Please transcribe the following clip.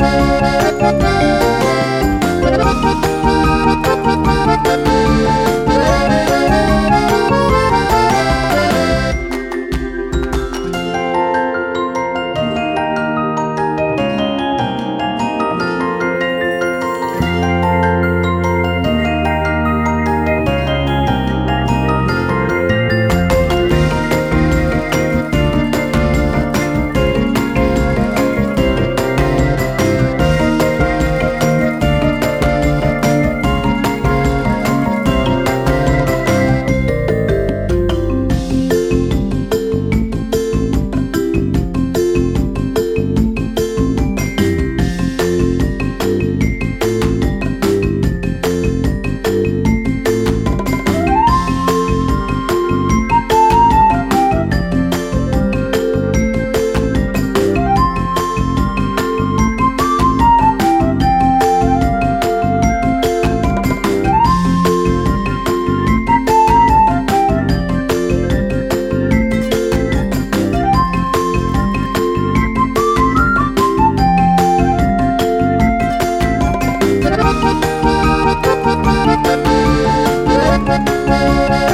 Música Thank you.